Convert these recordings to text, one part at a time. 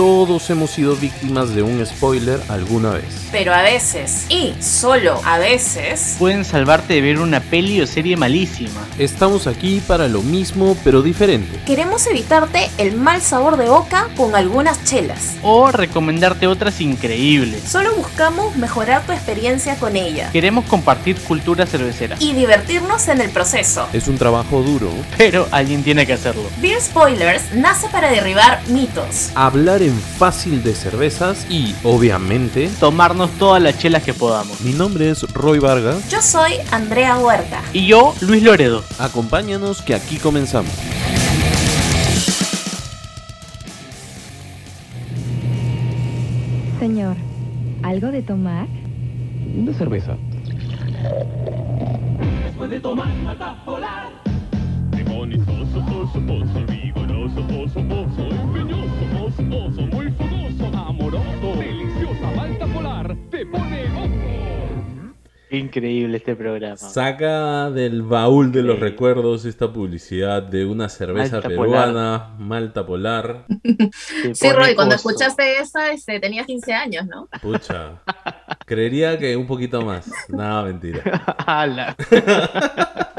todos hemos sido víctimas de un spoiler alguna vez. Pero a veces, y solo a veces, Pueden salvarte de ver una peli o serie malísima. Estamos aquí para lo mismo pero diferente. queremos evitarte el mal sabor de boca con algunas chelas. O recomendarte otras increíbles. Solo buscamos mejorar tu experiencia con ella Queremos compartir cultura cervecera. y divertirnos en el proceso. Es un trabajo duro. Pero alguien tiene que hacerlo. Beer Spoilers nace para derribar mitos. Hablar en fácil de cervezas y, obviamente, Tomarnos todas las chelas que podamos. mi nombre es Roy Vargas. Yo soy Andrea Huerta. Y yo, Luis Loredo. Acompáñanos que aquí comenzamos. Señor, ¿algo de tomar? Una cerveza. Demonizoso, oso, oso, vigoroso, oso, oso, empeñoso, oso, muy fogoso, amoroso, deliciosa malta polar, te pone oso. Increíble este programa. Saca del baúl de los recuerdos esta publicidad de una cerveza Malta peruana, Malta Polar. Sí, Roy, cuando oso. escuchaste esa, este, tenías 15 años, ¿no? Pucha. Creería que un poquito más. Nada, mentira.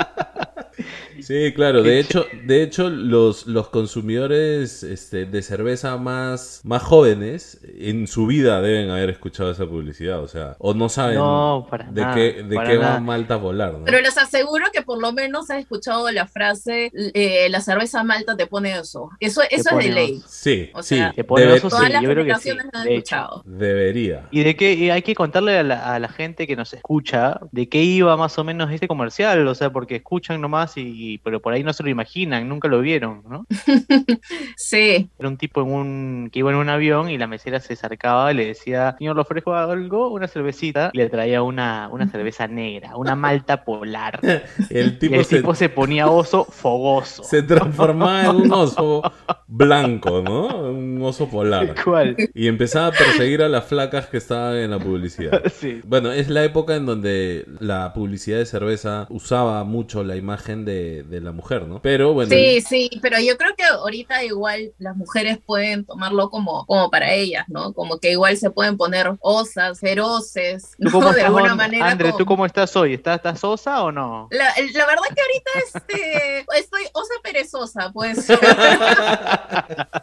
Sí, claro. De hecho, de hecho los, los consumidores este, de cerveza más, más jóvenes en su vida deben haber escuchado esa publicidad. O sea, o no saben No, para de nada, qué, de para qué va. Malta Polar. ¿no? Pero les aseguro que por lo menos has escuchado la frase, eh, la cerveza malta te pone eso. Eso, eso es de ley. Sí, O sí. sea, Te pone debe- oso, Todas sí, las yo creo que sí. generaciones lo han de hecho. escuchado. Debería. Y de qué y hay que contarle a la, a la gente que nos escucha de qué iba más o menos este comercial, o sea, porque escuchan nomás y pero por ahí no se lo imaginan, nunca lo vieron, ¿no? Sí, Era un tipo en un que iba en un avión y la mesera se acercaba y le decía, señor, le ofrezco algo, una cervecita, y le traía una, una cerveza negra, una malta polar. El Y tipo, el se, tipo se ponía oso fogoso. se transformaba en un oso blanco, ¿no? Un oso polar. ¿Cuál? Y empezaba a perseguir a las flacas que estaban en la publicidad. Sí. Bueno, es la época en donde la publicidad de cerveza usaba mucho la imagen de, de la mujer, ¿no? Pero bueno, sí, sí, pero yo creo que ahorita igual las mujeres pueden tomarlo como, como para ellas, ¿no? Como que igual se pueden poner osas, feroces, ¿Tú ¿no? cómo De alguna manera. André, como- ¿tú cómo estás hoy? ¿Estás, estás sosa o no? La, la verdad que ahorita este, estoy osa perezosa, pues.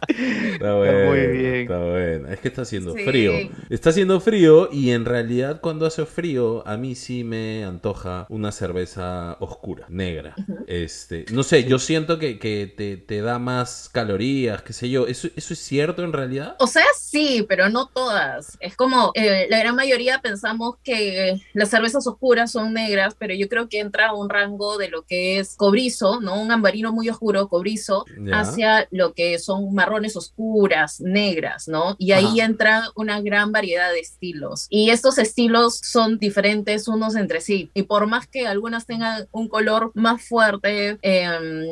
Está bueno, muy bien. Está bueno. Es que está haciendo Sí. frío. Está haciendo frío y en realidad cuando hace frío a mí sí me antoja una cerveza oscura, negra. Este, no sé, yo siento que, que te, te da más calorías, qué sé yo. ¿Eso, ¿Eso es cierto en realidad? O sea, sí, pero no todas. Es como eh, la gran mayoría pensamos que las cervezas oscuras son negras, pero yo creo que entra a un rango de lo que es cobrizo, ¿no? Un ambarino muy oscuro, cobrizo, Ya. hacia lo que son marrones oscuras, negras, ¿no? Y ahí Ajá. entra una gran variedad de estilos. Y estos estilos son diferentes unos entre sí. Y por más que algunas tengan un color más fuerte, eh,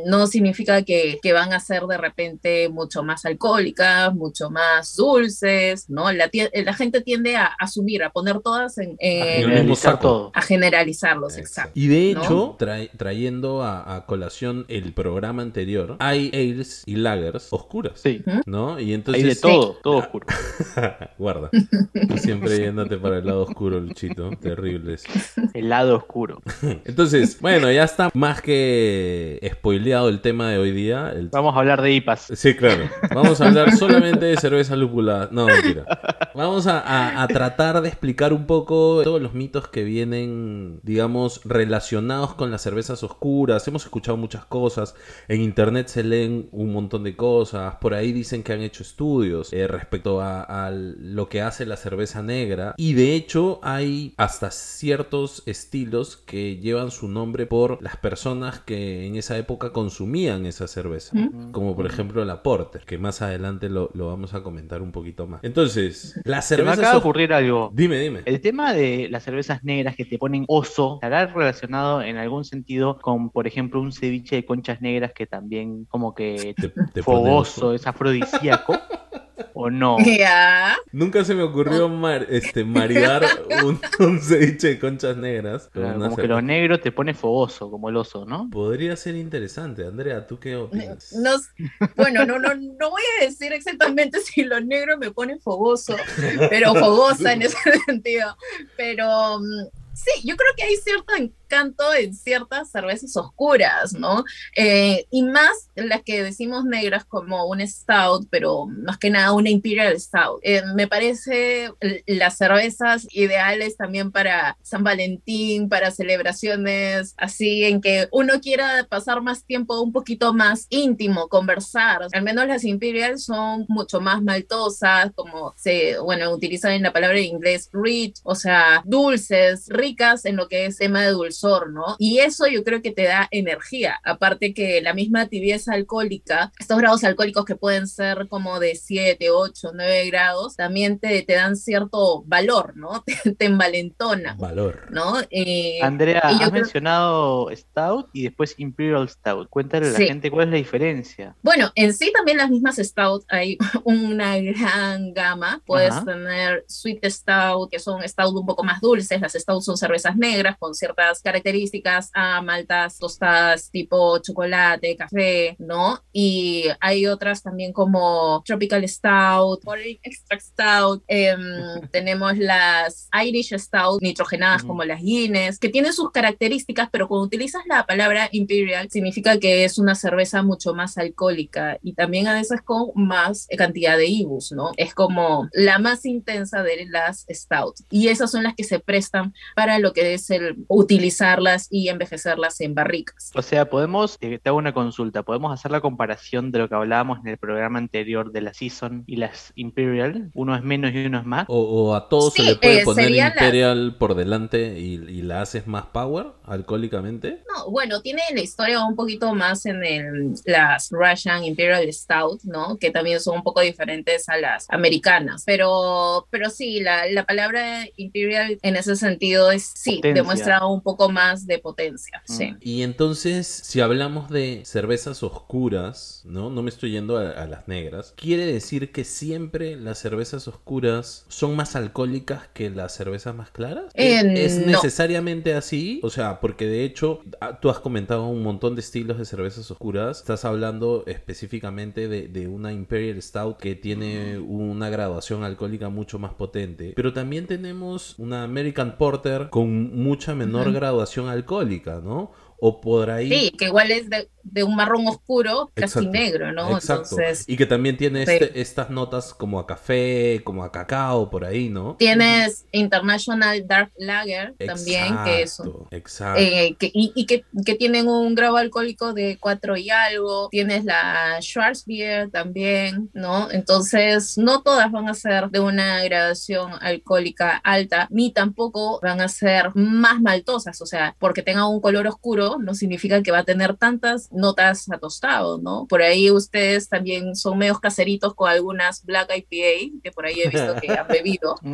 no significa que, que van a ser de repente mucho más alcohólicas, mucho más dulces, ¿no? La, tie- la gente tiende a asumir, a poner todas en... Generalizar todo. a generalizarlos, exacto. Y de ¿no? hecho, tra- trayendo a, a colación el programa anterior, hay ales y lagers oscuras. Sí. ¿No? Y Hay entonces. de todo, todo oscuro. Guarda. Tú siempre yéndote para el lado oscuro, Luchito. Terrible eso. El lado oscuro. Entonces, bueno, ya está más que spoileado el tema de hoy día. El- Vamos a hablar de IPAs. Sí, claro. Vamos a hablar solamente de cerveza lúpula. No, mentira. Vamos a, a- a tratar de explicar un poco todos los mitos que vienen, digamos, relacionados con las cervezas oscuras. Hemos escuchado muchas cosas. En internet se leen un montón de cosas. Por ahí dicen que han hecho estudios eh, respecto a, a lo que hace la cerveza negra. Y de hecho, hay hasta ciertos estilos que llevan su nombre por las personas que en esa época consumían esa cerveza. Como por ejemplo la Porter, que más adelante lo, lo vamos a comentar un poquito más. Entonces, la Se me cerveza... acaba de ocurrir algo. Dime, dime. El tema de las cervezas negras que te ponen oso, ¿estará relacionado en algún sentido con, por ejemplo, un ceviche de conchas negras que también como que Te, te fogoso, oso. es afrodisíaco? ¿O no? Ya. Nunca se me ocurrió mar- este, maridar un, un ceviche de conchas negras con Claro, como que lo negro te pone fogoso, como el oso, ¿no? Podría ser interesante. Andrea, ¿tú qué opinas? No, bueno, no, no, no voy a decir exactamente si lo negro me pone fogoso, pero fogosa en ese sentido. Pero mm, sí, yo creo que hay cierto encanto en ciertas cervezas oscuras, ¿no? Eh, y más las que decimos negras como un stout, pero más que nada una imperial stout. Eh, me parece las cervezas ideales también para San Valentín, para celebraciones así en que uno quiera pasar más tiempo un poquito más íntimo, conversar. Al menos las imperial son mucho más maltosas, como se, bueno, utilizan en la palabra en inglés rich, o sea, dulces, ricas en lo que es tema de dulzor, ¿no? Y eso yo creo que te da energía, aparte que la misma tibieza alcohólica, estos grados alcohólicos que pueden ser como de 7, 8, 9 grados, también te, te dan cierto valor, ¿no? Te, te envalentonan, Valor. ¿no? Eh, Andrea, has creo- mencionado Stout y después Imperial Stout. Cuéntale a la Sí. gente cuál es la diferencia. Bueno, en sí también las mismas stout hay una gran gama. Puedes Ajá. tener sweet stout, que son stout un poco más dulces. Las stout son cervezas negras con ciertas características a maltas tostadas tipo chocolate, café, ¿no? Y hay otras también como tropical stout, foreign extract stout. em, tenemos las Irish stout nitrogenadas Ujú. como las Guinness, que tienen sus características, pero cuando utilizas la palabra imperial significa que es una cerveza mucho más alcohólica y también a veces con más cantidad de IBUs, ¿no? Es como la más intensa de las stout y esas son las que se prestan para lo que es el utilizarlas y envejecerlas en barricas. O sea, podemos, te, te hago una consulta, podemos hacer la comparación de lo que hablábamos en el programa anterior de la Season y las Imperial. Uno es menos y uno es más. O, o a todos se Sí, le puede eh, poner sería la- Imperial por delante y, y la haces más power alcohólicamente. No, bueno, tiene la historia un poquito más en el, las Russian Imperial Stout, ¿no? Que también son un poco diferentes a las americanas. Pero, pero sí, la, la palabra Imperial en ese sentido es, sí, Potencia. demuestra un poco más de potencia, sí. Mm. Y entonces, si hablamos de cervezas oscuras, ¿no? No me estoy yendo a, a las negras. Quiere decir que siempre las cervezas oscuras son más alcohólicas que las cervezas más claras. Eh, ¿Es no. necesariamente así? O sea, porque de hecho, ah, tú has comentado un montón de estilos de cervezas oscuras. Estás hablando específicamente de, de una Imperial Stout que tiene una graduación alcohólica mucho más potente. Pero también tenemos una American Porter con mucha menor Ujú. graduación alcohólica, ¿no? O por ahí. Sí, que igual es de, de un marrón oscuro, casi Exacto, negro, ¿no? Exacto. Entonces, Y que también tiene Sí. este- estas notas como a café, como a cacao, por ahí, ¿no? tienes International Dark Lager también, que es un- Exacto, Exacto. eh, que, y, y que, que tienen un grado alcohólico de 4 y algo. Tienes la Schwarzbier también, ¿no? Entonces, no todas van a ser de una gradación alcohólica alta, ni tampoco van a ser más maltosas. O sea, porque tenga un color oscuro, no significa que va a tener tantas notas a tostado, ¿no? Por ahí ustedes también son medios caseritos con algunas Black IPA, que por ahí he visto que han bebido.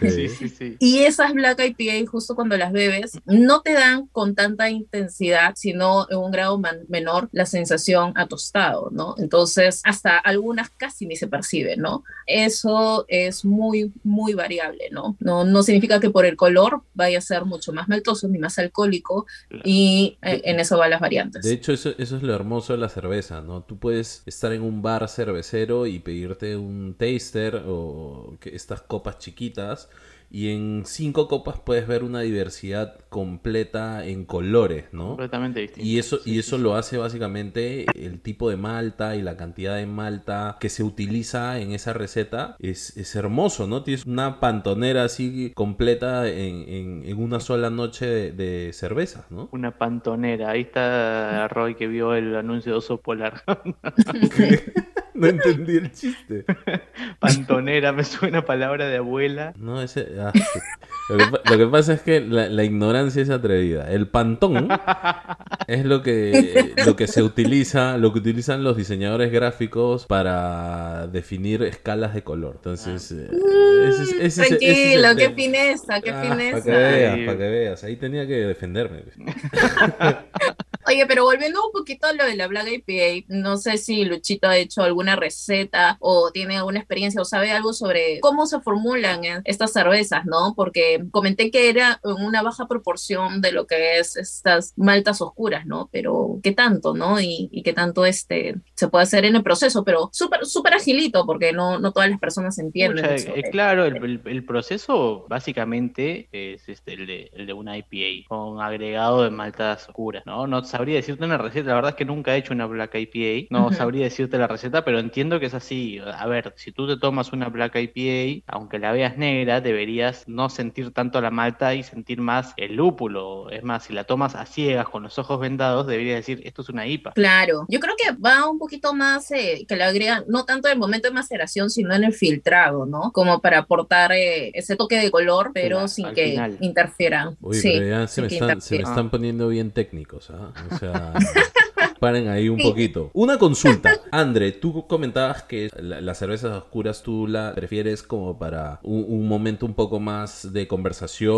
Sí, sí, sí. Y esas Black IPA, justo cuando las bebes, no te dan con tanta intensidad, sino en un grado menor la sensación a tostado, ¿no? Entonces, hasta algunas casi ni se percibe, ¿no? Eso es muy, muy variable, ¿no? No, no significa que por el color vaya a ser mucho más maltoso ni más alcohólico, y en eso van las variantes. De hecho, eso, eso es lo hermoso de la cerveza, ¿no? Tú puedes estar en un bar cervecero y pedirte un taster o estas copas chiquitas y en cinco copas puedes ver una diversidad completa en colores, ¿no? Completamente distinto. Y eso, Sí, y eso sí. lo hace básicamente el tipo de malta y la cantidad de malta que se utiliza en esa receta. Es, es hermoso, ¿no? Tienes una pantonera así completa en, en- en una sola noche de, de cervezas, ¿no? Una pantonera. Ahí está Roy que vio el anuncio de oso polar. no entendí el chiste. pantonera, me suena palabra de abuela. No, ese... ah, sí. lo, que, pa- lo que pasa es que la, la ignorancia es atrevida. El pantón es lo que, lo que se utiliza, lo que utilizan los diseñadores gráficos para definir escalas de color. Entonces, eh, ese es- ese es- ese es el Tranquilo, qué fineza, qué Ah, Para que fineza. veas, Ahí. para que veas. Ahí tenía que defenderme. Oye, pero volviendo un poquito a lo de la Black IPA, no sé si Luchito ha hecho alguna receta o tiene alguna experiencia o sabe algo sobre cómo se formulan estas cervezas, ¿no? Porque comenté que era una baja proporción de lo que es estas maltas oscuras, ¿no? Pero qué tanto, ¿no? Y, y qué tanto este se puede hacer en el proceso, pero súper súper agilito porque no, no todas las personas entienden. Eso. eh, claro, el, el- el proceso básicamente es este, el, de, el de una IPA con agregado de maltas oscuras, ¿no? No sabría decirte una receta, la verdad es que nunca he hecho una Black IPA, no sabría decirte la receta, pero entiendo que es así. A ver, si tú te tomas una Black IPA, aunque la veas negra, deberías no sentir tanto la malta y sentir más el lúpulo. Es más, si la tomas a ciegas con los ojos vendados, deberías decir, esto es una IPA. Claro, yo creo que va un poquito más, eh, que le agregan, no tanto en el momento de maceración, sino en el filtrado, ¿no? Como para aportar eh, ese toque de color, pero Claro, sin que final. interfieran. Oye, sí, pero ya se me, están, se me están poniendo bien técnicos, ¿ah? O sea, paren ahí un Sí. poquito. Una consulta. Andre, tú comentabas que la- las cervezas oscuras tú la prefieres como para un, un momento un poco más de conversación,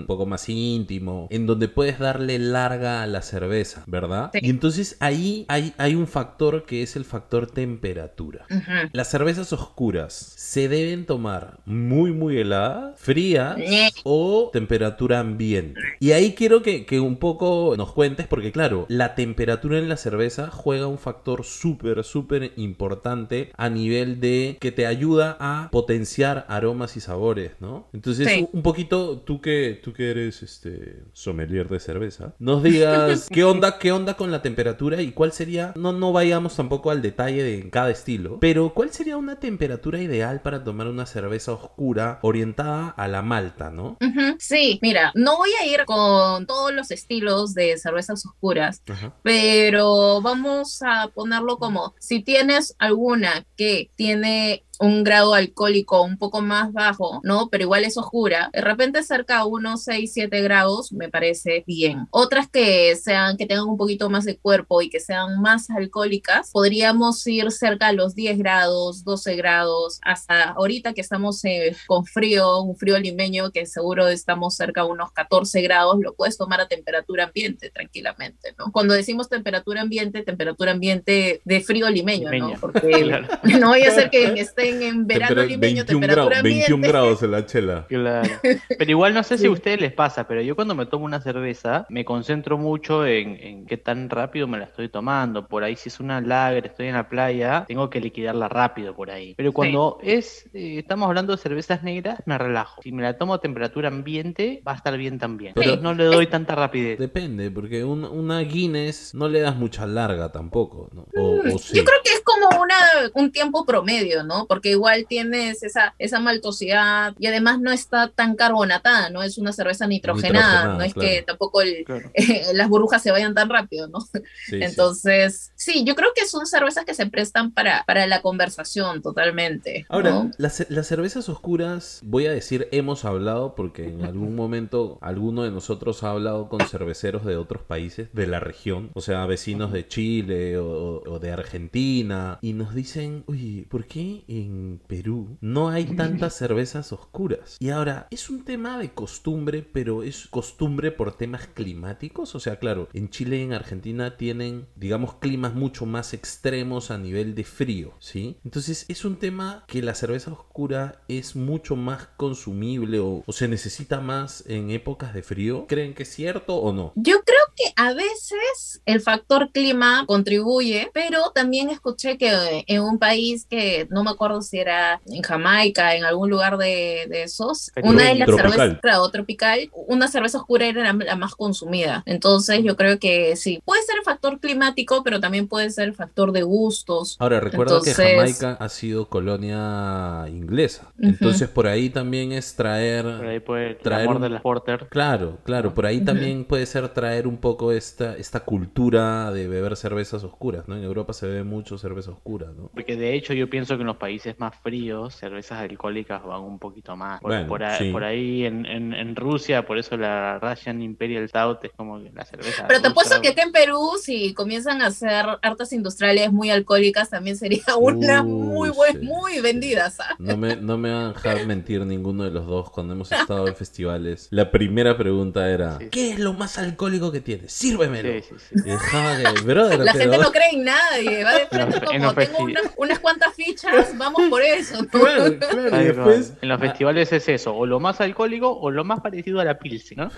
un poco más íntimo, en donde puedes darle larga a la cerveza, ¿verdad? Sí. Y entonces ahí hay, hay un factor que es el factor temperatura. Las cervezas oscuras se deben tomar muy muy heladas, frías o temperatura ambiente. Y ahí quiero que, que un poco nos cuentes porque claro, la temperatura en la cerveza juega un factor súper súper importante a nivel de que te ayuda a potenciar aromas y sabores, ¿no? Entonces Sí. un- poquito tú que tú que eres este sommelier de cerveza, nos digas qué onda qué onda con la temperatura y cuál sería no no vayamos tampoco al detalle de cada estilo, pero cuál sería una temperatura ideal para tomar una cerveza oscura orientada a la malta, ¿no? Sí, mira, no voy a ir con todos los estilos de cervezas oscuras, pero vamos a ponerlo como si tienes alguna que tiene un grado alcohólico un poco más bajo, ¿no? Pero igual es oscura, de repente cerca a unos 6, 7 grados me parece bien. Otras que sean, que tengan un poquito más de cuerpo y que sean más alcohólicas, podríamos ir cerca a los 10 grados, 12 grados, hasta ahorita que estamos eh, con frío, un frío limeño que seguro estamos cerca a unos 14 grados, lo puedes tomar a temperatura ambiente tranquilamente, ¿no? Cuando decimos temperatura ambiente, temperatura ambiente de frío limeño, Limeño. ¿no? Porque Claro. no vaya a ser que estén en verano Tempera- limeño, 21 temperatura grados, 21 ambiente. grados en la chela. Claro. Pero igual no sé si a ustedes les pasa, pero yo cuando me tomo una cerveza me concentro mucho en, en qué tan rápido me la estoy tomando. Por ahí si es una lager, estoy en la playa, tengo que liquidarla rápido por ahí. Pero cuando es, eh, estamos hablando de cervezas negras, me relajo. Si me la tomo a temperatura ambiente, va a estar bien también. Pero- Pero no le doy tanta rapidez. Depende, porque un- una Guinness no le das mucha larga tampoco, ¿no? O, o sí. Yo creo que es como una, un tiempo promedio, ¿no? Porque igual tienes esa, esa maltosidad y además no está tan carbonatada, ¿no? Es una cerveza nitrogenada, Nitrogenada, no es claro. que tampoco el- Claro. las burbujas se vayan tan rápido, ¿no? Sí, sí. Entonces, sí. yo creo que son cervezas que se prestan para, para la conversación totalmente. Ahora, ¿no? las, las cervezas oscuras, voy a decir hemos hablado porque en algún momento alguno de nosotros ha hablado con cerveceros de otros países de la región, o sea, vecinos de Chile o, o de Argentina, y nos dicen, oye, ¿por qué en Perú no hay tantas cervezas oscuras? Y ahora, es un tema de costumbre, pero es costumbre por temas climáticos, o sea, claro, en Chile y en Argentina tienen, digamos, climas mucho más extremos a nivel de frío, ¿sí? Entonces es un tema que la cerveza oscura es mucho más consumible o, o se necesita más en épocas de frío. ¿Creen que es cierto o no? Yo creo a veces el factor clima contribuye, pero también escuché que en un país que no me acuerdo si era en Jamaica, en algún lugar de, de esos, una de las Tropical. cervezas, claro, tropical, una cerveza oscura era la, la más consumida. Entonces yo creo que sí, puede ser el factor climático, pero también puede ser el factor de gustos. Ahora, recuerda que Entonces- Jamaica ha sido colonia inglesa. Ujú. Entonces por ahí también es traer... Por ahí puede el Traer amor un- de las porter. Claro, claro, por ahí también puede ser traer un poco esta, esta cultura de beber cervezas oscuras, ¿no? En Europa se bebe mucho cerveza oscura, ¿no? Porque de hecho yo pienso que en los países más fríos, cervezas alcohólicas van un poquito más. Por, Bueno, por ahí, sí. por ahí en, en- en Rusia, por eso la Russian Imperial Stout es como que la cerveza. Pero te rusa. apuesto que acá en Perú, si comienzan a hacer hartas industriales muy alcohólicas, también sería una Uy, muy buen, sí, muy sí. vendidas. ¿ah? No me, no me van a dejar mentir ninguno de los dos cuando hemos estado en festivales. La primera pregunta era, Sí. ¿qué es lo más alcohólico que tienes? Sírvemelo. Sí, sí, sí. Y dejaba que, brother, La pero- gente no cree en nadie, va de frente como tengo festi- una- unas cuantas fichas, vamos por eso. ¿no? Claro, claro, y Tal después... cual. En los festivales es eso, o lo más alcohólico o lo más parecido a la Pilsen, ¿no?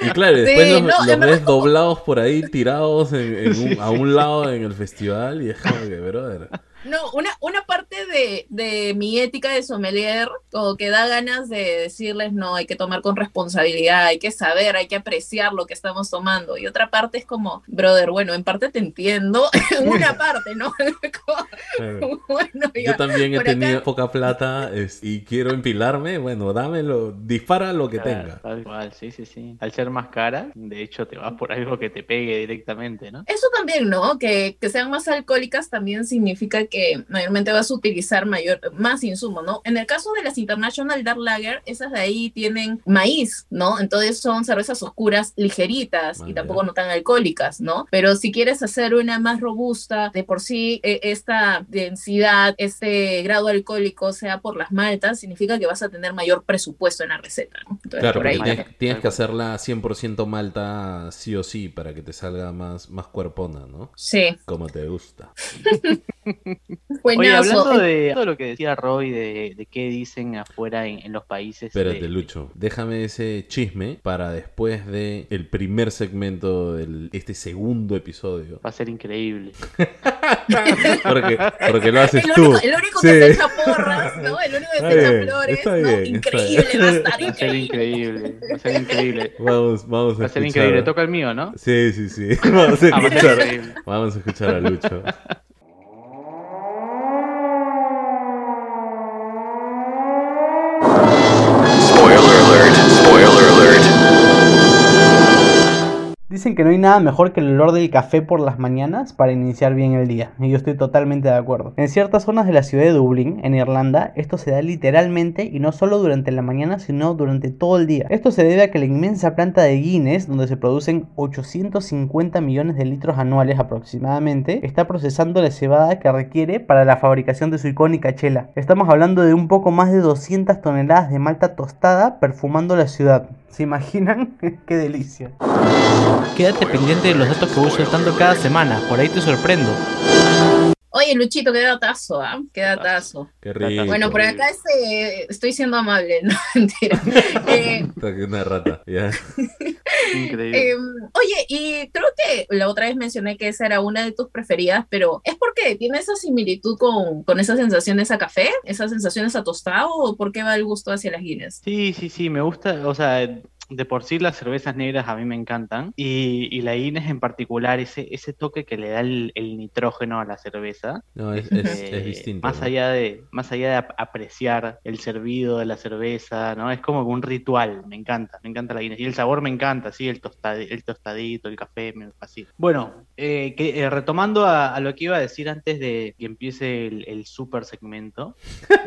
Y claro, después Sí, los, no, los ves doblados por ahí, tirados en- en un- a un lado en el festival y es como que, brother. No, una, una parte de, de mi ética de sommelier, como que da ganas de decirles, no, hay que tomar con responsabilidad, hay que saber, hay que apreciar lo que estamos tomando. Y otra parte es como, brother, bueno, en parte te entiendo, en una parte, ¿no? Como, bueno, Yo también he acá- tenido poca plata es- y quiero empilarme, bueno, dámelo, dispara lo que Claro, tenga. Tal cual, sí, sí, sí. Al ser más cara, de hecho te vas por algo que te pegue directamente, ¿no? Eso también, ¿no? Que, que sean más alcohólicas también significa que mayormente vas a utilizar mayor, más insumo, ¿no? En el caso de las International Dark Lager, esas de ahí tienen maíz, ¿no? Entonces son cervezas oscuras ligeritas y tampoco no tan alcohólicas, ¿no? Pero si quieres hacer una más robusta, de por sí eh, esta densidad, este grado alcohólico sea por las maltas, significa que vas a tener mayor presupuesto en la receta, ¿no? Entonces, Claro, por ahí. tienes, que hacerla 100% malta sí o sí para que te salga más, más cuerpona, ¿no? Sí, Como te gusta. buenazo. Oye, hablando de todo lo que decía Roy de, de qué dicen afuera en, en los países. Espérate, de- Lucho. Déjame ese chisme para después de el primer segmento de este segundo episodio. Va a ser increíble. Porque, porque lo haces el tú. único, el único Sí. que se echa porras, ¿no? El único que Está se echa bien, flores, está ¿no? bien, está Increíble, bien. va a estar increíble. increíble. Va a ser increíble. Vamos, vamos a Va a ser escuchar. increíble. Toca el mío, ¿no? Sí, sí, sí. Vamos a Ah, escuchar. Vamos a escuchar a Lucho. Dicen que no hay nada mejor que el olor del café por las mañanas para iniciar bien el día, y yo estoy totalmente de acuerdo. En ciertas zonas de la ciudad de Dublín, en Irlanda, esto se da literalmente y no solo durante la mañana, sino durante todo el día. Esto se debe a que la inmensa planta de Guinness, donde se producen 850 millones de litros anuales aproximadamente, está procesando la cebada que requiere para la fabricación de su icónica chela. Estamos hablando de un poco más de 200 toneladas de malta tostada perfumando la ciudad. ¿Se imaginan? ¡Qué delicia! Quédate pendiente de los datos que voy soltando cada semana, por ahí te sorprendo. Oye, Luchito, qué datazo, ¿ah? Qué datazo. Qué rico. Bueno, por acá estoy siendo amable, no, mentira. Eh, una rata. Ya. Increíble. eh, oye, y creo que la otra vez mencioné que esa era una de tus preferidas, pero ¿es porque tiene esa similitud con, con esas sensaciones a café? ¿Esas sensaciones a tostado? ¿O por qué va el gusto hacia las Guinness? Sí, sí, sí, me gusta, o sea, de por sí las cervezas negras a mí me encantan y, y la Guinness en particular, ese, ese toque que le da el, el nitrógeno a la cerveza, No, es, es, eh, es distinto. Más ¿no? allá de, más allá de ap- apreciar el servido de la cerveza, ¿no? Es como un ritual, me encanta, me encanta la Guinness. Y el sabor me encanta, sí, el, tostad- el tostadito, el café, me fascina. Bueno, eh, que, eh, retomando a, a lo que iba a decir antes de que empiece el, el super segmento,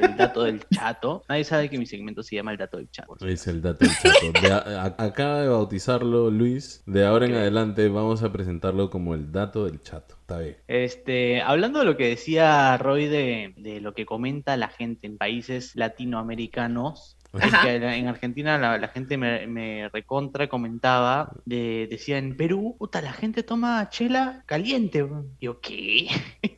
el dato del chato. Nadie sabe que mi segmento se llama el dato del chato. Es el dato del chato. De a- a- acaba de bautizarlo Luis. De ahora en adelante vamos a presentarlo como el dato del chato. Está bien. Este, hablando de lo que decía Roy de, de lo que comenta la gente en países latinoamericanos, es que en Argentina la, la gente me, me recontra comentaba, de, decía en Perú, puta, la gente toma chela caliente. weón". Y yo, ¿qué?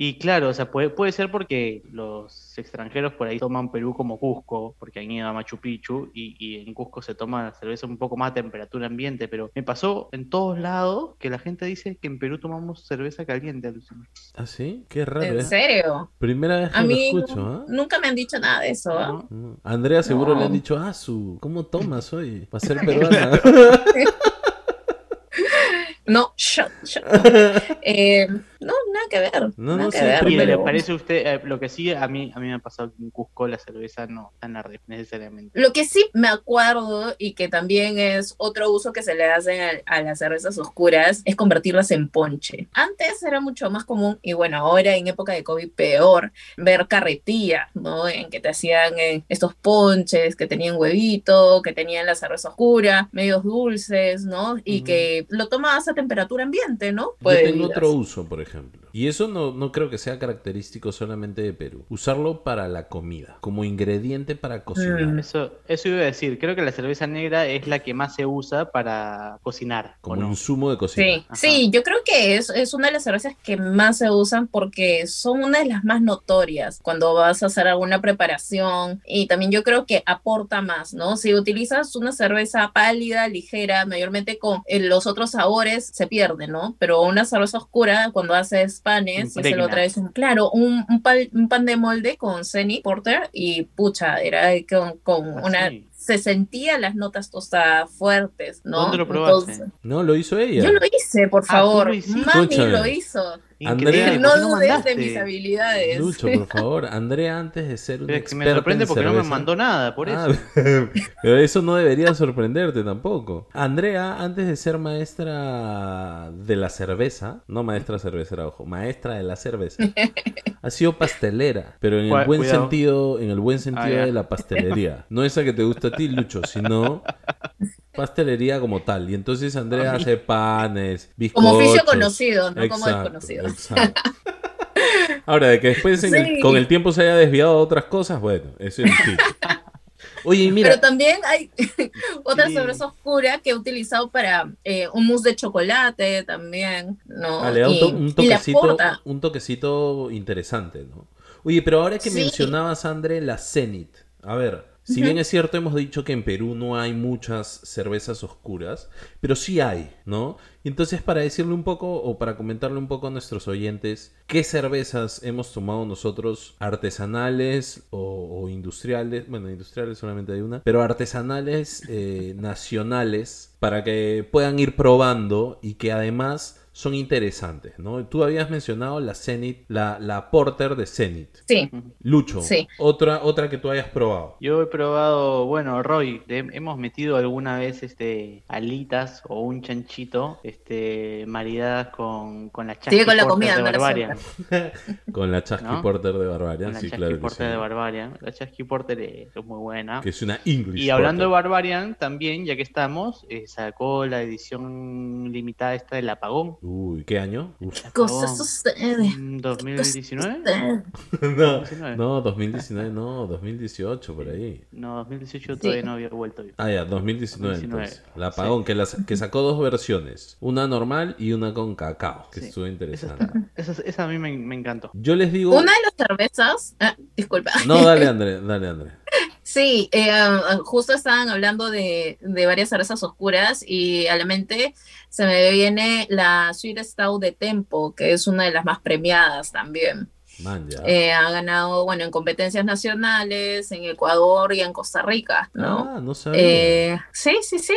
Y claro, o sea, puede, puede ser porque los extranjeros por ahí toman Perú como Cusco, porque han ido a Machu Picchu y, y en Cusco se toma la cerveza un poco más a temperatura ambiente, pero me pasó en todos lados que la gente dice que en Perú tomamos cerveza caliente, alucina. ¿Ah, sí? Qué raro. ¿En ¿eh? serio? Primera vez que A lo escucho, ¿ah? nunca me han dicho nada de eso. ¿no? A Andrea seguro No. le han dicho, ah, su, ¿cómo tomas hoy? Para ser peruana. No, shot. Eh, no, nada que ver. No, nada no, que ver, ¿Y primero- le pero- parece a usted, eh, lo que sí, a mí, a mí me ha pasado que en Cusco la cerveza no está en la red necesariamente? Lo que sí me acuerdo y que también es otro uso que se le hace a, a las cervezas oscuras es convertirlas en ponche. Antes era mucho más común y bueno, ahora en época de COVID peor ver carretilla, ¿no? En que te hacían eh, estos ponches que tenían huevito, que tenían la cerveza oscura, medios dulces, ¿no? Y que lo tomabas a temperatura ambiente, ¿no? Yo Pues, tengo otro uso, por ejemplo. Y eso no, no creo que sea característico solamente de Perú. Usarlo para la comida, como ingrediente para cocinar. Mm. Eso, eso iba a decir. Creo que la cerveza negra es la que más se usa para cocinar. ¿o Como no? insumo de cocina. Sí, Ajá. sí, yo creo que es, es una de las cervezas que más se usan porque son una de las más notorias cuando vas a hacer alguna preparación y también yo creo que aporta más, ¿no? Si utilizas una cerveza pálida, ligera, mayormente con eh, los otros sabores se pierden, ¿no? Pero una cerveza oscura cuando haces panes, y se lo traes, un- claro, un, un, pan, un pan de molde con Zenny Porter y pucha, era con, con Ah, una... sí. Se sentían las notas tostadas fuertes, ¿no? ¿Dónde lo probaste? Entonces- No, lo hizo ella. yo lo hice, por Ah, favor. lo hiciste. Mami Escúchame. lo hizo. Increíble, no ¿por qué no dudes de mis habilidades. Lucho, por favor. Andrea, antes de ser me sorprende en porque no me mandó nada, por eso. Ah, pero eso no debería sorprenderte tampoco. Andrea, antes de ser maestra de la cerveza, no maestra cervecera, ojo, maestra de la cerveza, ha sido pastelera, pero en el Cu- buen cuidado. sentido, en el buen sentido Ah, ya. de la pastelería. No esa que te gusta a ti, Lucho, sino pastelería como tal. Y entonces Andrea hace panes, bizcochos. Como oficio conocido, no como desconocido. exacto. Ahora, de que después el- con el tiempo se haya desviado a otras cosas, bueno, eso es distinto. Oye, mira, Pero también hay otra cerveza oscura que he utilizado para eh, un mousse de chocolate también, ¿no? Ah, le da un, to- un toquecito, un toquecito interesante, ¿no? Oye, pero ahora que Sí. mencionabas, André, la Zenit. A ver, si bien es cierto, hemos dicho que en Perú no hay muchas cervezas oscuras, pero sí hay, ¿no? Entonces, para decirle un poco o para comentarle un poco a nuestros oyentes, ¿qué cervezas hemos tomado nosotros artesanales o, o industriales? Bueno, industriales solamente hay una, pero artesanales eh, nacionales para que puedan ir probando y que además son interesantes, ¿no? Tú habías mencionado la Zenit, la, la Porter de Zenit. Sí, Lucho, Sí. otra, otra que tú hayas probado. Yo he probado, bueno, Roy, hemos metido alguna vez este alitas o un chanchito este maridadas con, con la Sigue con la Chasqui comida, Porter de la Barbarian. Con la Chasqui ¿No? Porter de Barbarian, Con la sí, Chasqui claro que Porter sí. de Barbarian. La Chasqui Porter es es muy buena. Que es una English Y hablando de Porter. Barbarian, también, ya que estamos, eh, sacó la edición limitada esta del apagón. Uy, ¿qué año? Uf. cosas Apagón. suceden. Mm, ¿2019? suceden. no, 2019. no, 2019, no, 2018, por ahí. No, 2018 todavía no había vuelto yo. Ah, ya, 2019, 2019, entonces. La apagón, que, las- que sacó dos versiones. Una normal y una con cacao, que Sí, estuvo Esa, interesante. está- esa, esa a mí me, me encantó. Yo les digo... Una de las cervezas, ah, disculpa. No, dale, André, dale, André. Sí, eh, ah, justo estaban hablando de, de varias cervezas oscuras y a la mente se me viene la Sweet Stout de Tempo, que es una de las más premiadas también. Man, ya. Eh, ha ganado, bueno, en competencias nacionales, en Ecuador y en Costa Rica, ¿no? Ah, no sabía. Eh, sí, sí, sí.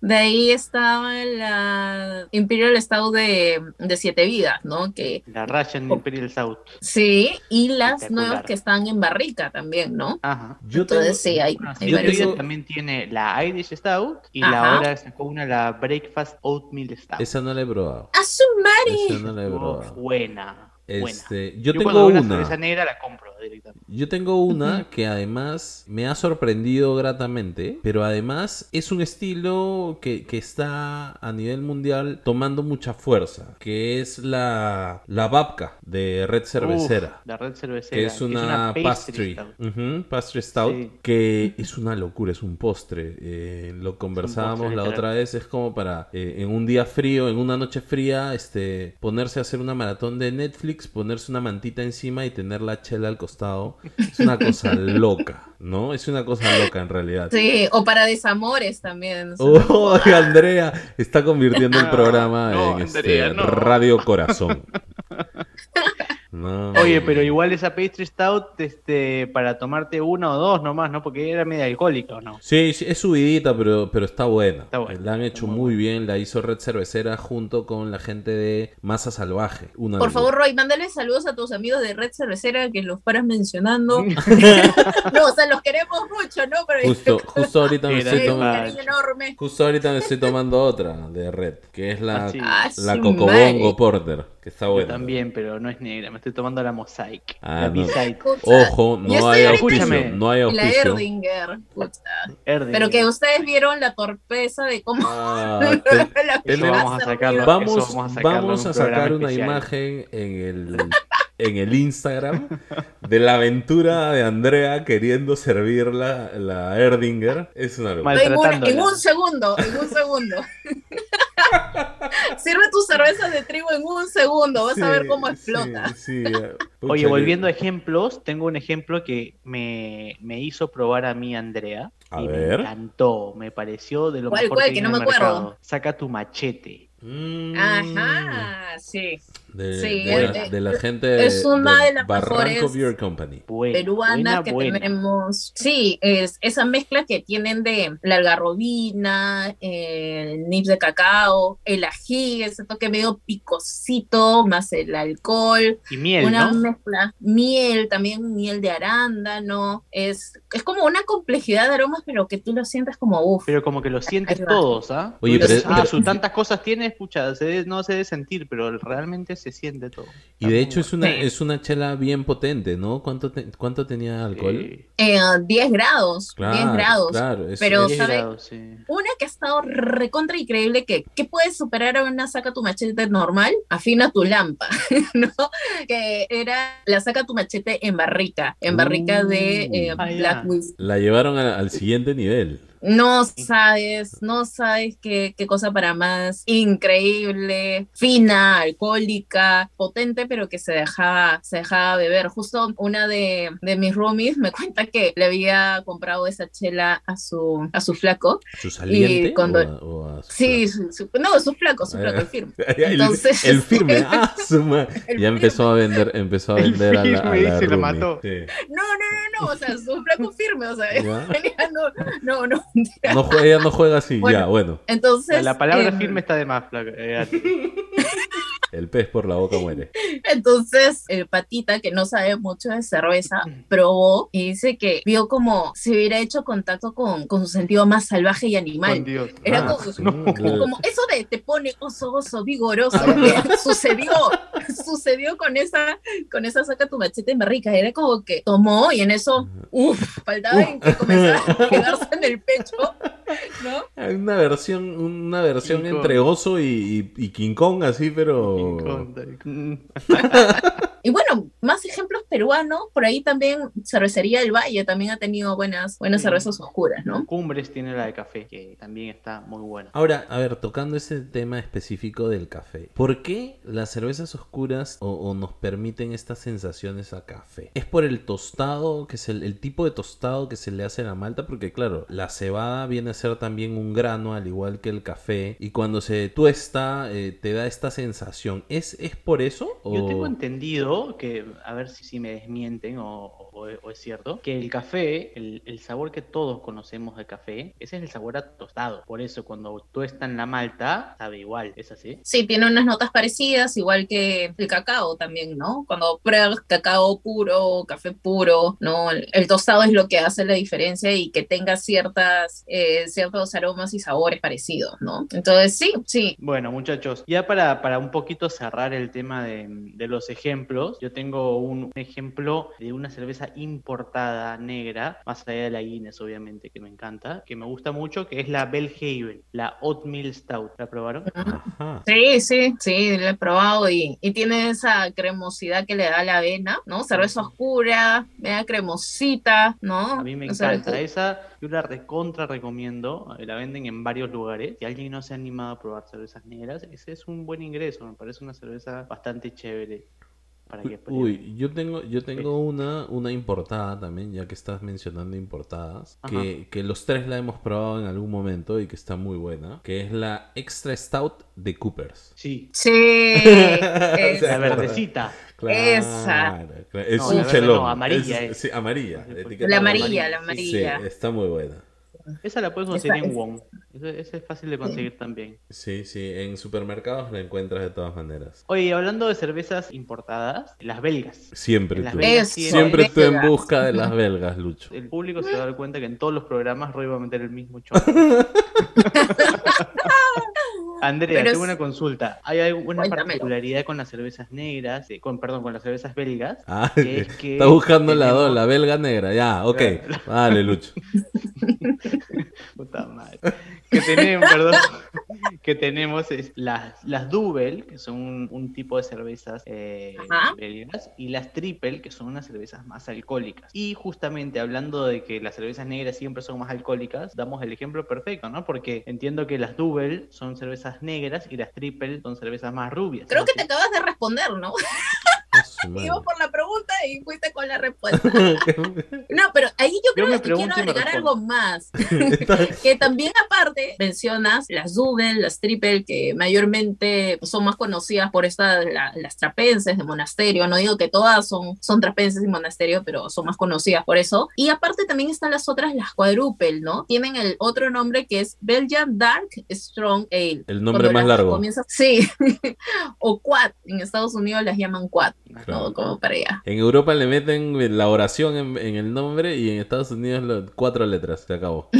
De ahí estaba la Imperial Stout de, de Siete Vidas, ¿no? Que La Russian Imperial South. sí, y las nuevas que están en barrica también, ¿no? Ajá. Yo tengo- Entonces sí, hay, Bueno, hay yo varios. tengo- también tiene la Irish Stout y Ajá. la ahora sacó una, la Breakfast Oatmeal Stout. Esa no la he probado. ¡A su madre! Esa no la he probado. buena. buena. Este, yo, cuando tengo veo una una. cerveza negra la compro directamente. Yo tengo una que además me ha sorprendido gratamente, pero además es un estilo que, que está a nivel mundial tomando mucha fuerza, que es la, la babka de Red Cervecera. Uf, la red cervecera. que es una, pastry, stout. Ujú, pastry stout, Sí. que es una locura, es un postre. Eh, lo conversábamos postre, la literal. otra vez, es como para eh, en un día frío, en una noche fría, este, ponerse a hacer una maratón de Netflix, ponerse una mantita encima y tener la chela al costado. Es una cosa loca, ¿no? Es una cosa loca en realidad. Sí, o para desamores también. Oh, Andrea está convirtiendo el No, programa no, en este, no. Radio Corazón. No. Oye, pero igual esa pastry stout, este, para tomarte una o dos nomás, ¿no? Porque era media alcohólica, ¿o no? Sí, sí, es subidita, pero, pero está buena. Está buena, La han hecho muy muy bien, la hizo Red Cervecera junto con la gente de Masa Salvaje. Una Por favor, Roy, mándale saludos a tus amigos de Red Cervecera que los paras mencionando. no, o sea, los queremos mucho, ¿no? Pero Justo, justo ahorita me estoy tomando. Justo ahorita me estoy tomando otra de Red, que es la, Ah, sí. Ah, la Cocobongo. Porter. Que está Yo bueno. también, pero no es negra. Me estoy tomando la Mosaic. Ah, la no. Ojo, yo no hay auspicio, Escúchame. no hay en la auspicio. Erdinger, pucha. Erdinger. Pero que ustedes vieron la torpeza de cómo Ah, te- la vamos a sacarlo. vamos, Eso vamos a sacarlo vamos un a sacar una especial. imagen en el, en el Instagram de la aventura de Andrea queriendo servir la, la Erdinger. Es una locura. En un, en un segundo, en un segundo. Sirve tu cerveza de trigo en un segundo, vas a ver cómo explota. sí, sí. Pucha, Oye, volviendo a ejemplos, tengo un ejemplo que me, me hizo probar a mí Andrea. A y ver. me encantó, me pareció de lo ¿Cuál, mejor cuál? que, Que no en me acuerdo. mercado. Saca tu machete. Mm, Ajá, sí. De, Sí, de es- la, de la gente es una de las Barranco mejores Beer Company. Buena, peruana buena, que buena. tenemos. Sí, es esa mezcla que tienen de la algarrobina, el nips de cacao, el ají, ese toque medio picosito, más el alcohol, Y miel, una ¿no? mezcla, miel, también miel de arándano, es, es como una complejidad de aromas, pero que tú lo sientes como uff. Pero como que lo sientes todos, ¿ah? Oye, pero- ah, pero- tantas cosas tiene, escucha, se no se debe sentir, pero realmente se siente todo. Y de hecho es una, Sí. es una chela bien potente, ¿no? ¿Cuánto, te- cuánto tenía alcohol? Eh, Eh, 10 grados, 10 grados. Claro, es- Pero, es- diez ¿sabe? grados, sí. Una que ha estado recontra increíble, que, ¿qué puedes superar a una saca tu machete normal? Afina tu lampa, ¿no? Que era la saca tu machete en barrica, en barrica de eh, Ah, ya. Black Whisky. la llevaron a- al siguiente nivel. No sabes, no sabes qué, qué cosa para más increíble, fina, alcohólica, potente, pero que se dejaba, se dejaba beber. Justo una de, de mis roomies me cuenta que le había comprado esa chela a su, a su flaco. ¿Su saliente? cuando- o a- o a su Sí, su- su- no, su flaco, su Ah, flaco, el firme. Entonces- el firme. Ah, su ma- Ya empezó a vender, empezó a vender a la, a firme, la se la roomie. mató. Sí. No, no, no, no, o sea, su flaco firme, o sea, Ya. no, no, no. No juega, ella no juega así, Bueno. ya, bueno. Entonces, La palabra em, firme está de más, flaca. eh. El pez por la boca muere. Entonces, el patita, que no sabe mucho de cerveza, probó y dice que vio como si hubiera hecho contacto con, con su sentido más salvaje y animal. Dios. Era Ah, como, sí. como eso de te pone oso, oso, vigoroso, que sucedió, sucedió con esa, con esa saca tu machete en barrica. Era como que tomó y en eso, uff, faltaba en que comenzara a quedarse en el pecho, ¿no? Hay Una versión, una versión King Kong. entre oso y, y- y King Kong, así, pero. Mm. Y bueno, más ejemplos peruanos, por ahí también Cervecería del Valle también ha tenido buenas, buenas Sí. cervezas oscuras, ¿no? Cumbres tiene la de café, que también está muy buena. Ahora, a ver, tocando ese tema específico del café, ¿por qué las cervezas oscuras o, o nos permiten estas sensaciones a café? ¿Es por el tostado, que es el, el tipo de tostado que se le hace a la malta? Porque claro, la cebada viene a ser también un grano, al igual que el café, y cuando se tuesta eh, te da esta sensación. ¿Es, es por eso? Yo o- tengo entendido que, a ver si, si me desmienten o, o- o es cierto, que el café, el, el sabor que todos conocemos del café, ese es el sabor a tostado. Por eso cuando tuestan la malta, sabe igual, ¿es así? Sí, tiene unas notas parecidas, igual que el cacao también, ¿no? Cuando pruebas cacao puro, café puro, ¿no? El, el tostado es lo que hace la diferencia y que tenga ciertas, eh, ciertos aromas y sabores parecidos, ¿no? Entonces, sí, sí. Bueno, muchachos, ya para, para un poquito cerrar el tema de, de los ejemplos, yo tengo un ejemplo de una cerveza importada negra, más allá de la Guinness, obviamente, que me encanta, que me gusta mucho, que es la Belhaven, la Oatmeal Stout. ¿La probaron? Ajá. Sí, sí, sí, lo he probado y, y tiene esa cremosidad que le da la avena, ¿no? Cerveza oscura, media cremosita, ¿no? A mí me O sea, encanta. Esa yo la recontra recomiendo. eh, La venden en varios lugares. Si alguien no se ha animado a probar cervezas negras, ese es un buen ingreso. Me parece una cerveza bastante chévere. Para que prueben. Uy, yo tengo, yo tengo una, una importada también, ya que estás mencionando importadas, que, que los tres la hemos probado en algún momento y que está muy buena, que es la Extra Stout de Coopers. Sí, Sí, es- la verdecita. Esa. claro. Es No, un chelón. no, amarilla Es- es. sí, amarilla. La amarilla. amarilla, la amarilla. Sí, está muy buena. Esa la puedes Esa conseguir en es- Wong. Esa es fácil de conseguir también. Sí, sí, en supermercados la encuentras de todas maneras. Oye, hablando de cervezas importadas, las belgas. Siempre Las tú. belgas Siempre tú en belgas. busca de las belgas, Lucho. El público se va a dar cuenta que en todos los programas Roy va a meter el mismo chorro. Andrea, Pero tengo una consulta. ¿Hay alguna Cuéntamelo. particularidad con las cervezas negras, eh, con, perdón, con las cervezas belgas? Ah, que es que está buscando la, tenemos- do- la belga negra. Ya, ok. Vale, Lucho. Puta madre. Que tenemos, perdón, que tenemos es las, las double, que son un, un tipo de cervezas eh, belgas, y las triple, que son unas cervezas más alcohólicas. Y justamente hablando de que las cervezas negras siempre son más alcohólicas, damos el ejemplo perfecto, ¿no? Porque entiendo que las double son cervezas negras y las triple son cervezas más rubias. Creo que te acabas de responder, ¿no? Iba por la pregunta y fuiste con la respuesta. No, pero ahí yo creo me que quiero y agregar algo más. Que también aparte mencionas las double, las triple, que mayormente son más conocidas por estas, la- las trapenses de monasterio. No digo que todas son, son trapenses de monasterio, pero son más conocidas por eso. Y aparte también están las otras, las quadruple, ¿no? Tienen el otro nombre que es Belgian Dark Strong Ale. El nombre Cuando más largo. comienzas- sí, o quad. En Estados Unidos las llaman quad, Claro. ¿no? como para allá. En Europa le meten la oración en, en el nombre y en Estados Unidos lo- cuatro letras. Se acabó.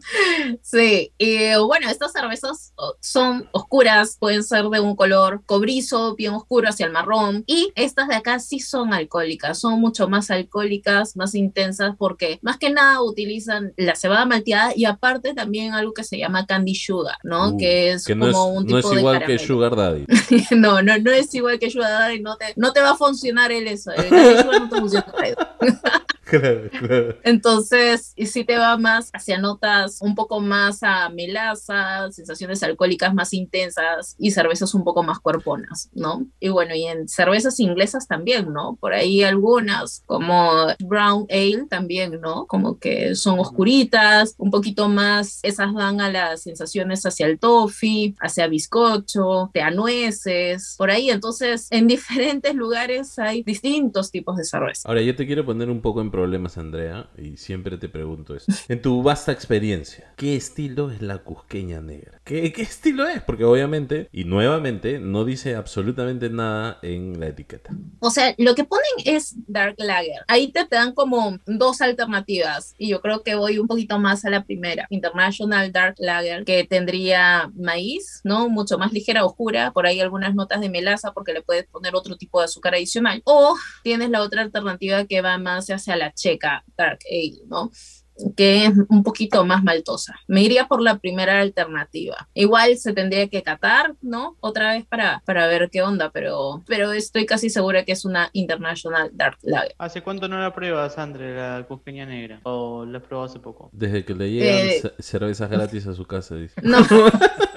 Sí, y bueno, estas cervezas son oscuras, pueden ser de un color cobrizo, bien oscuro hacia el marrón, y estas de acá sí son alcohólicas, son mucho más alcohólicas, más intensas, porque más que nada utilizan la cebada malteada y aparte también algo que se llama candy sugar, ¿no? Uh, que es que no es, como un no tipo es de igual que caramelo. Sugar Daddy. no, no, no es igual que sugar daddy, no te, no te va a funcionar el eso, el candy sugar no te funciona. claro, claro. Entonces, y sí te va más hacia notas un poco más a melaza, sensaciones alcohólicas más intensas y cervezas un poco más cuerponas, ¿no? Y bueno, y en cervezas inglesas también, ¿no? Por ahí algunas, como Brown Ale también, ¿no? Como que son oscuritas, un poquito más, esas dan a las sensaciones hacia el toffee, hacia bizcocho, a nueces, por ahí. Entonces, en diferentes lugares hay distintos tipos de cerveza. Ahora, yo te quiero poner un poco en problemas, Andrea, y siempre te pregunto esto. En tu vasta experiencia, ¿qué estilo es la cusqueña negra? ¿Qué, qué estilo es? Porque obviamente, y nuevamente, no dice absolutamente nada en la etiqueta. O sea, lo que ponen es Dark Lager. Ahí te, te dan como dos alternativas y yo creo que voy un poquito más a la primera. International Dark Lager, que tendría maíz, ¿no? Mucho más ligera, oscura. Por ahí algunas notas de melaza porque le puedes poner otro tipo de azúcar adicional. O tienes la otra alternativa que va más hacia la checa Dark Ale, ¿no? que es un poquito más maltosa. Me iría por la primera alternativa. Igual se tendría que catar, ¿no? Otra vez para, para ver qué onda, pero, pero estoy casi segura que es una International Dark Lager. ¿Hace cuánto no la pruebas, Andre, la cusqueña negra? ¿O la has probado hace poco? Desde que le llegan Eh. ce- cervezas gratis a su casa, dice. No.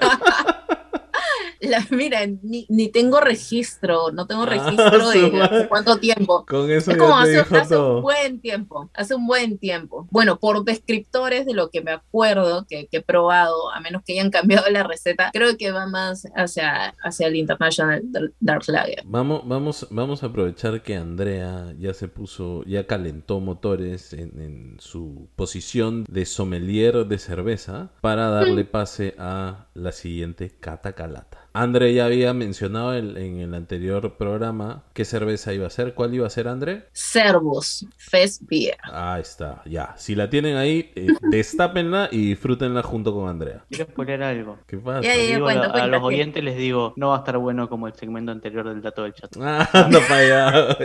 La- mira, ni, ni tengo registro, no tengo Ah, registro de hace cuánto tiempo. Con eso Es como hace, un buen tiempo, hace un buen tiempo. Bueno, por descriptores de lo que me acuerdo que, que he probado, a menos que hayan cambiado la receta, creo que va más hacia, hacia el International Dar- Dark Lager. Vamos, vamos, vamos a aprovechar que Andrea ya se puso, ya calentó motores en, en su posición de sommelier de cerveza para darle pase a la siguiente cata calata. André ya había mencionado el- en el anterior programa qué cerveza iba a ser. ¿Cuál iba a ser, André? Servus, Fest Beer. Ahí está, ya. Si la tienen ahí, eh, destápenla y disfrútenla junto con Andrea. Quiero spoiler algo. ¿Qué pasa? Ya, ya, Les ya, digo a, cuenta, a los oyentes les digo, no va a estar bueno como el segmento anterior del dato del chat. Ah, anda para allá.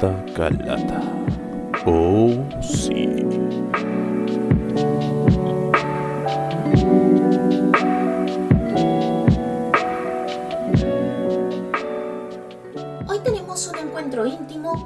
Cata Calata. Oh, sí.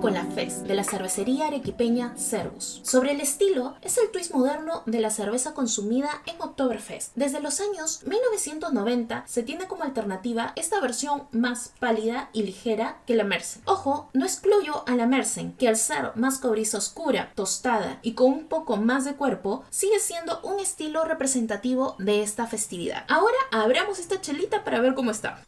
Con la FES de la cervecería arequipeña Servus. Sobre el estilo, es el twist moderno de la cerveza consumida en Oktoberfest. Desde los años 1990 se tiene como alternativa esta versión más pálida y ligera que la Mersen. Ojo, no excluyo a la Mersen, que al ser más cobriza oscura, tostada y con un poco más de cuerpo, sigue siendo un estilo representativo de esta festividad. Ahora abramos esta chelita para ver cómo está.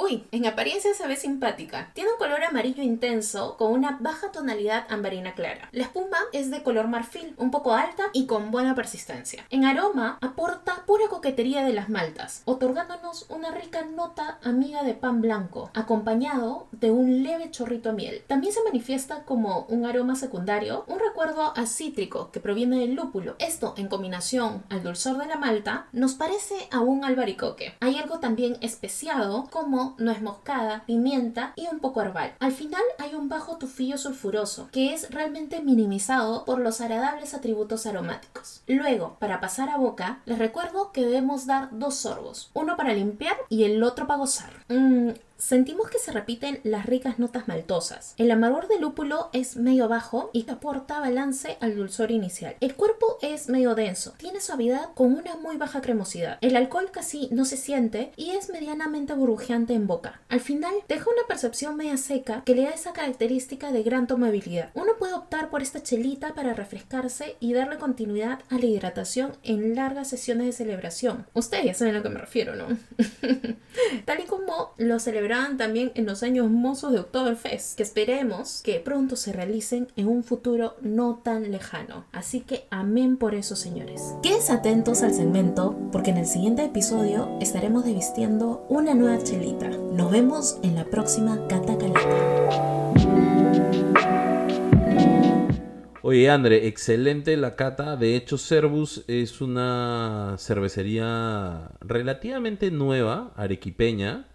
Uy, en apariencia se ve simpática. Tiene un color amarillo intenso con una baja tonalidad ambarina clara. La espuma es de color marfil, un poco alta y con buena persistencia. En aroma aporta pura coquetería de las maltas, otorgándonos una rica nota amiga de pan blanco, acompañado de un leve chorrito a miel. También se manifiesta como un aroma secundario, un recuerdo a cítrico que proviene del lúpulo. Esto, en combinación al dulzor de la malta, nos parece a un albaricoque. Hay algo también especiado como nuez moscada, pimienta y un poco herbal. Al final hay un bajo tufillo sulfuroso que es realmente minimizado por los agradables atributos aromáticos. Luego, para pasar a boca, les recuerdo que debemos dar dos sorbos, uno para limpiar y el otro para gozar. Mm, Sentimos que se repiten las ricas notas maltosas. El amargor del lúpulo es medio bajo y aporta balance al dulzor inicial. El cuerpo es medio denso, tiene suavidad con una muy baja cremosidad. El alcohol casi no se siente y es medianamente burbujeante en boca. Al final deja una percepción media seca que le da esa característica de gran tomabilidad. Uno puede optar por esta chelita para refrescarse y darle continuidad a la hidratación en largas sesiones de celebración. Ustedes saben a lo que me refiero, ¿no? Tal y como lo celebramos también en los años mozos de Oktoberfest, que esperemos que pronto se realicen en un futuro no tan lejano. Así que amén por eso, señores. Quédense atentos al segmento, porque en el siguiente episodio estaremos desvistiendo una nueva chelita. Nos vemos en la próxima Cata Oye, André, excelente la cata. De hecho, Servus es una cervecería relativamente nueva, arequipeña,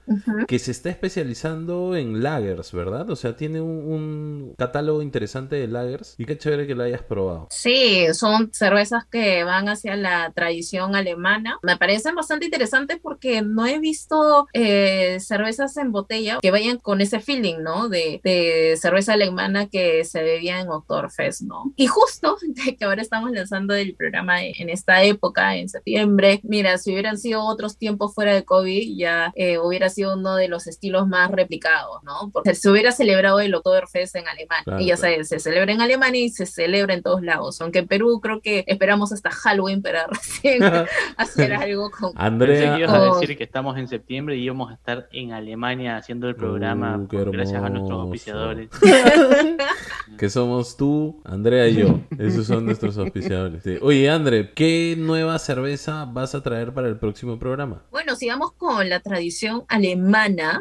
Que se está especializando en lagers, ¿verdad? O sea, tiene un, un catálogo interesante de lagers y qué chévere que lo hayas probado. Sí, son cervezas que van hacia la tradición alemana. Me parecen bastante interesantes porque no he visto eh, cervezas en botella que vayan con ese feeling, ¿no? De, de cerveza alemana que se bebía en Oktoberfest, ¿no? Y justo que ahora estamos lanzando el programa en esta época, en septiembre, mira, si hubieran sido otros tiempos fuera de COVID, ya eh, hubiera sido uno de los estilos más replicados, ¿no? Porque se hubiera celebrado el Oktoberfest en Alemania. Claro, y ya claro. sabes, se celebra en Alemania y se celebra en todos lados. Aunque en Perú creo que esperamos hasta Halloween para recién hacer algo con... Pensé que Andrea, ibas a decir que estamos en septiembre y íbamos a estar en Alemania haciendo el programa Uh, qué gracias a nuestros auspiciadores. que somos tú, Andrea y yo. Esos son nuestros auspiciadores. Sí. Oye, André, ¿qué nueva cerveza vas a traer para el próximo programa? Bueno, sigamos con la tradición alemana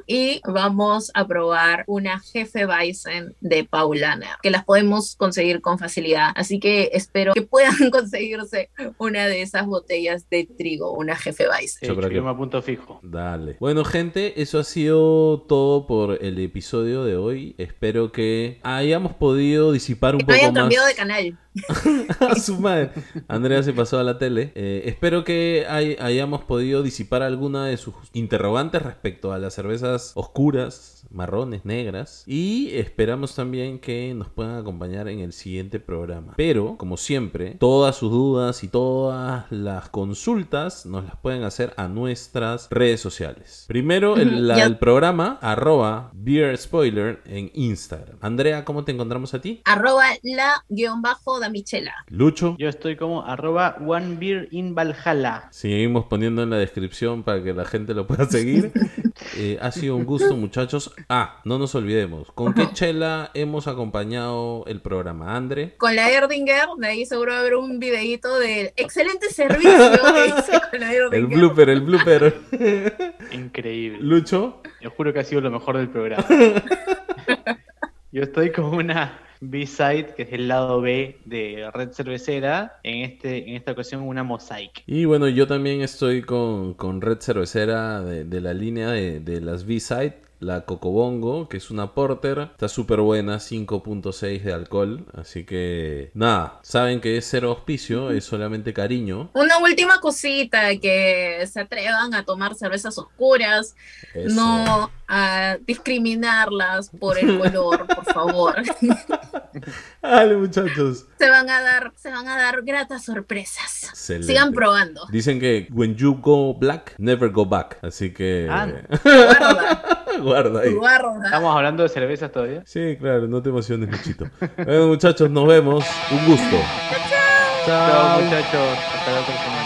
y vamos a probar una Jefe Weizen de Paulaner, que las podemos conseguir con facilidad. Así que espero que puedan conseguirse una de esas botellas de trigo, una Jefe Weizen. Yo creo que- yo me apunto fijo. Dale. Bueno, gente, eso ha sido todo por el episodio de hoy. Espero que hayamos podido disipar un Que no poco hayan más. cambiado de canal. a su madre. Andrea se pasó a la tele. Eh, espero que hay- hayamos podido disipar alguna de sus interrogantes respecto a las cervezas oscuras, marrones, negras. Y esperamos también que nos puedan acompañar en el siguiente programa. Pero, como siempre, todas sus dudas y todas las consultas nos las pueden hacer a nuestras redes sociales. Primero, el, la del programa, arroba Beer Spoiler en Instagram. Andrea, ¿cómo te encontramos a ti? Arroba la guion bajo da Michela. Lucho. Yo estoy como arroba one beer in Valhalla. Seguimos poniendo en la descripción para que la gente lo pueda seguir. Eh, ha sido un gusto, muchachos. Ah, no nos olvidemos. ¿Con qué chela hemos acompañado el programa? Andre. Con la Erdinger, de ahí seguro va a haber un videíto del excelente servicio que hice con la Erdinger. El blooper, el blooper. Increíble. Lucho. Yo juro que ha sido lo mejor del programa. Yo estoy con una B-side, que es el lado B de Red Cervecera. En, este, en esta ocasión, una Mosaic. Y bueno, yo también estoy con, con Red Cervecera de, de la línea de, de las B-Side. La Cocobongo, que es una porter. Está súper buena, 5.6 de alcohol. Así que nada, saben que es cero auspicio, es solamente cariño. Una última cosita, que se atrevan a tomar cervezas oscuras, Eso. no a discriminarlas por el color, por favor. Dale, muchachos. se van a dar, se van a dar gratas sorpresas. Excelente. Sigan probando. Dicen que when you go black, never go back. Así que Ah. Guarda, ahí. guarda. ¿Estamos hablando de cervezas todavía? Sí, claro, no te emociones, Luchito. Bueno, muchachos, nos vemos. Un gusto. Chao, muchachos. Hasta la semana.